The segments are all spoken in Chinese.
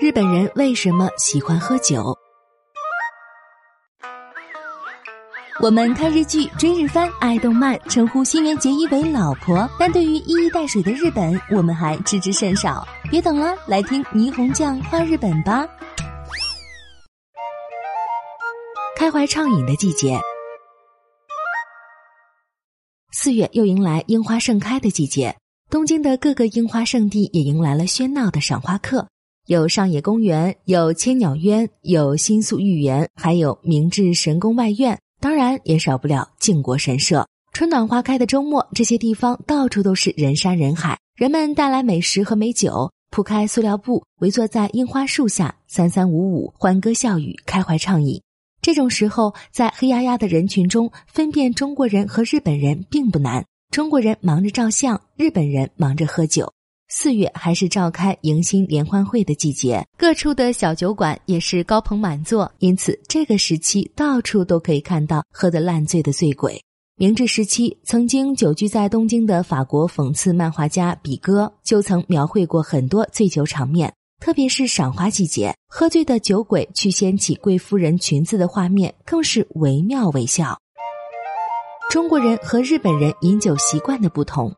日本人为什么喜欢喝酒？我们看日剧、追日番、爱动漫，称呼新垣结衣为老婆，但对于一衣带水的日本，我们还知之甚少。别等了，来听霓虹酱画日本吧。开怀畅饮的季节，四月又迎来樱花盛开的季节，东京的各个樱花圣地也迎来了喧闹的赏花客。有上野公园，有千鸟渊，有新宿御园，还有明治神宫外苑，当然也少不了靖国神社。春暖花开的周末，这些地方到处都是人山人海，人们带来美食和美酒，铺开塑料布，围坐在樱花树下，三三五五，欢歌笑语，开怀畅饮。这种时候，在黑压压的人群中，分辨中国人和日本人并不难。中国人忙着照相，日本人忙着喝酒。四月还是召开迎新联欢会的季节，各处的小酒馆也是高朋满座，因此这个时期到处都可以看到喝得烂醉的醉鬼。明治时期，曾经久居在东京的法国讽刺漫画家比戈就曾描绘过很多醉酒场面，特别是赏花季节，喝醉的酒鬼去掀起贵夫人裙子的画面更是惟妙惟肖。中国人和日本人饮酒习惯的不同。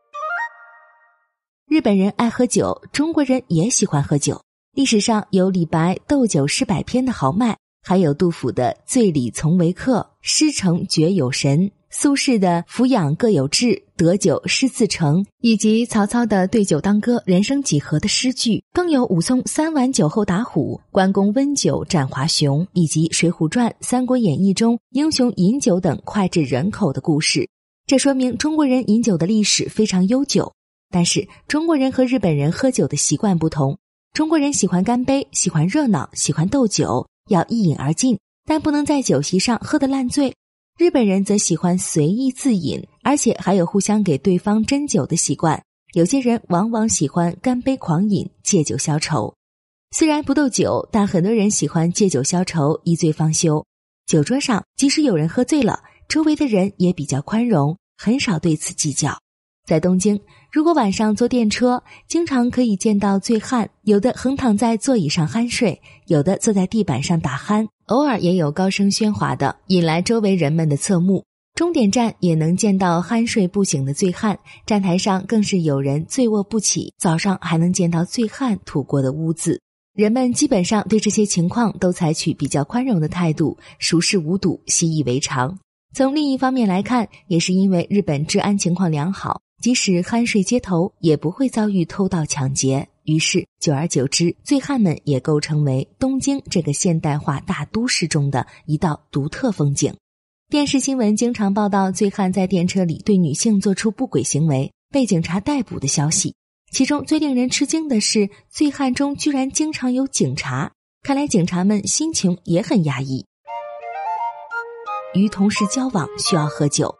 日本人爱喝酒，中国人也喜欢喝酒。历史上有李白斗酒诗百篇的豪迈，还有杜甫的醉里从为客，诗成绝有神；苏轼的俯仰各有志，得酒诗自成，以及曹操的对酒当歌，人生几何的诗句。更有武松三碗酒后打虎，关公温酒斩华雄，以及《水浒传》《三国演义》中英雄饮酒等脍炙人口的故事。这说明中国人饮酒的历史非常悠久。但是中国人和日本人喝酒的习惯不同，中国人喜欢干杯，喜欢热闹，喜欢斗酒，要一饮而尽，但不能在酒席上喝得烂醉；日本人则喜欢随意自饮，而且还有互相给对方斟酒的习惯。有些人往往喜欢干杯狂饮，借酒消愁。虽然不斗酒，但很多人喜欢借酒消愁，一醉方休。酒桌上，即使有人喝醉了，周围的人也比较宽容，很少对此计较。在东京，如果晚上坐电车，经常可以见到醉汉，有的横躺在座椅上酣睡，有的坐在地板上打鼾，偶尔也有高声喧哗的，引来周围人们的侧目。终点站也能见到酣睡不醒的醉汉，站台上更是有人醉卧不起。早上还能见到醉汉吐过的污渍。人们基本上对这些情况都采取比较宽容的态度，熟视无睹，习以为常。从另一方面来看，也是因为日本治安情况良好。即使酣睡街头，也不会遭遇偷盗抢劫。于是，久而久之，醉汉们也构成为东京这个现代化大都市中的一道独特风景。电视新闻经常报道醉汉在电车里对女性做出不轨行为，被警察逮捕的消息。其中最令人吃惊的是，醉汉中居然经常有警察。看来警察们心情也很压抑。与同事交往需要喝酒。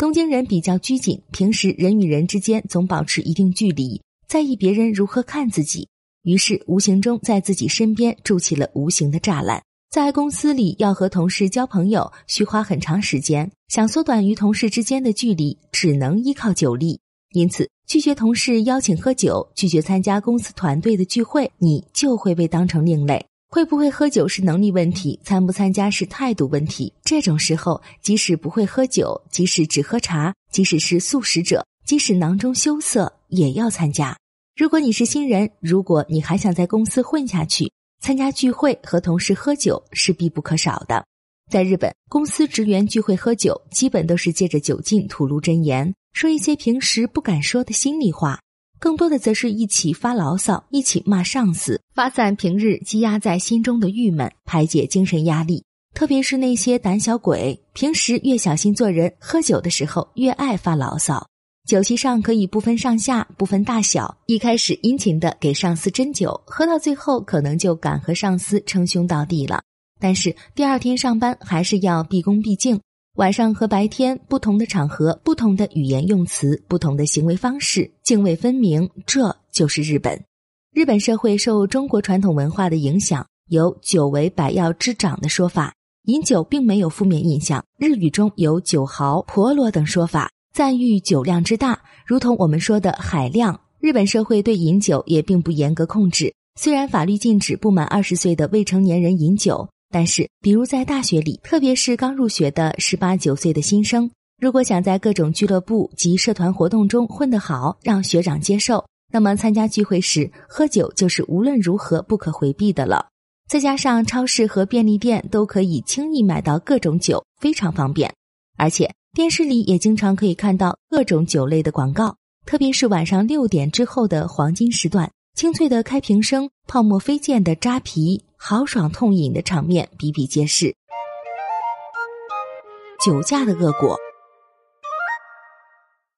东京人比较拘谨，平时人与人之间总保持一定距离，在意别人如何看自己，于是无形中在自己身边筑起了无形的栅栏。在公司里要和同事交朋友，需花很长时间，想缩短与同事之间的距离，只能依靠酒力。因此，拒绝同事邀请喝酒，拒绝参加公司团队的聚会，你就会被当成另类。会不会喝酒是能力问题，参不参加是态度问题。这种时候，即使不会喝酒，即使只喝茶，即使是素食者，即使囊中羞涩，也要参加。如果你是新人，如果你还想在公司混下去，参加聚会和同事喝酒是必不可少的。在日本，公司职员聚会喝酒，基本都是借着酒劲吐露真言，说一些平时不敢说的心里话。更多的则是一起发牢骚，一起骂上司，发散平日积压在心中的郁闷，排解精神压力。特别是那些胆小鬼，平时越小心做人，喝酒的时候越爱发牢骚。酒席上可以不分上下，不分大小。一开始殷勤的给上司斟酒，喝到最后可能就敢和上司称兄道弟了。但是第二天上班还是要毕恭毕敬。晚上和白天不同的场合，不同的语言用词，不同的行为方式，泾渭分明。这就是日本。日本社会受中国传统文化的影响，有“酒为百药之长”的说法，饮酒并没有负面印象。日语中有“酒豪”“婆罗”等说法，赞誉酒量之大，如同我们说的“海量”。日本社会对饮酒也并不严格控制。虽然法律禁止不满二十岁的未成年人饮酒，但是，比如在大学里，特别是刚入学的十八九岁的新生，如果想在各种俱乐部及社团活动中混得好，让学长接受，那么参加聚会时喝酒就是无论如何不可回避的了。再加上超市和便利店都可以轻易买到各种酒，非常方便。而且电视里也经常可以看到各种酒类的广告，特别是晚上六点之后的黄金时段。清脆的开瓶声，泡沫飞溅的扎啤，豪爽痛饮的场面比比皆是。酒驾的恶果。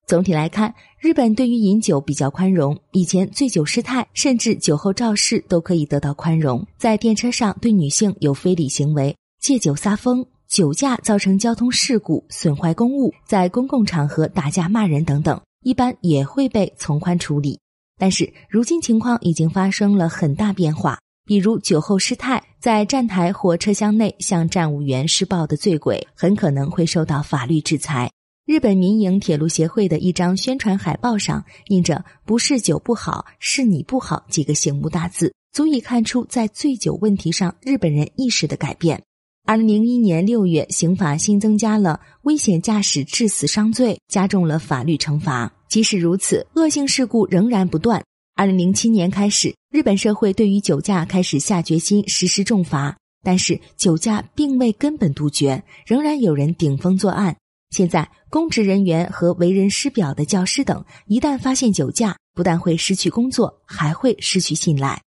总体来看，日本对于饮酒比较宽容，以前醉酒失态，甚至酒后肇事都可以得到宽容。在电车上对女性有非礼行为、借酒撒疯、酒驾造成交通事故、损坏公物，在公共场合打架骂人等等，一般也会被从宽处理。但是如今情况已经发生了很大变化，比如酒后失态，在站台或车厢内向站务员施暴的醉鬼，很可能会受到法律制裁。日本民营铁路协会的一张宣传海报上印着“不是酒不好，是你不好”几个醒目大字，足以看出在醉酒问题上日本人意识的改变。二零零一年六月，刑法新增加了危险驾驶致死伤罪，加重了法律惩罚。即使如此，恶性事故仍然不断。二零零七年开始，日本社会对于酒驾开始下决心实施重罚，但是酒驾并未根本杜绝，仍然有人顶风作案。现在，公职人员和为人师表的教师等，一旦发现酒驾，不但会失去工作，还会失去信赖。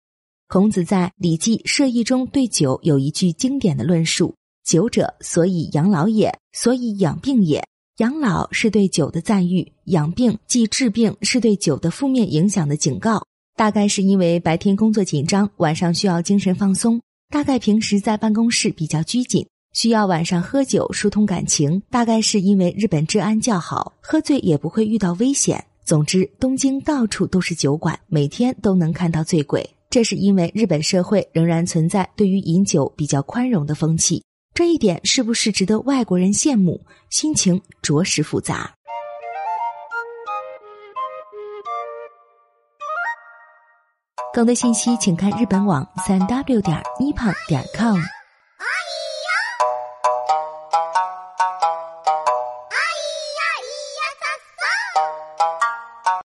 孔子在《礼记·射义》中对酒有一句经典的论述：“酒者，所以养老也，所以养病也。”养老是对酒的赞誉，养病即治病，是对酒的负面影响的警告。大概是因为白天工作紧张，晚上需要精神放松；大概平时在办公室比较拘谨，需要晚上喝酒疏通感情；大概是因为日本治安较好，喝醉也不会遇到危险。总之，东京到处都是酒馆，每天都能看到醉鬼。这是因为日本社会仍然存在对于饮酒比较宽容的风气。这一点是不是值得外国人羡慕？心情着实复杂。更多信息请看日本网三 w 点 nippon 点 com。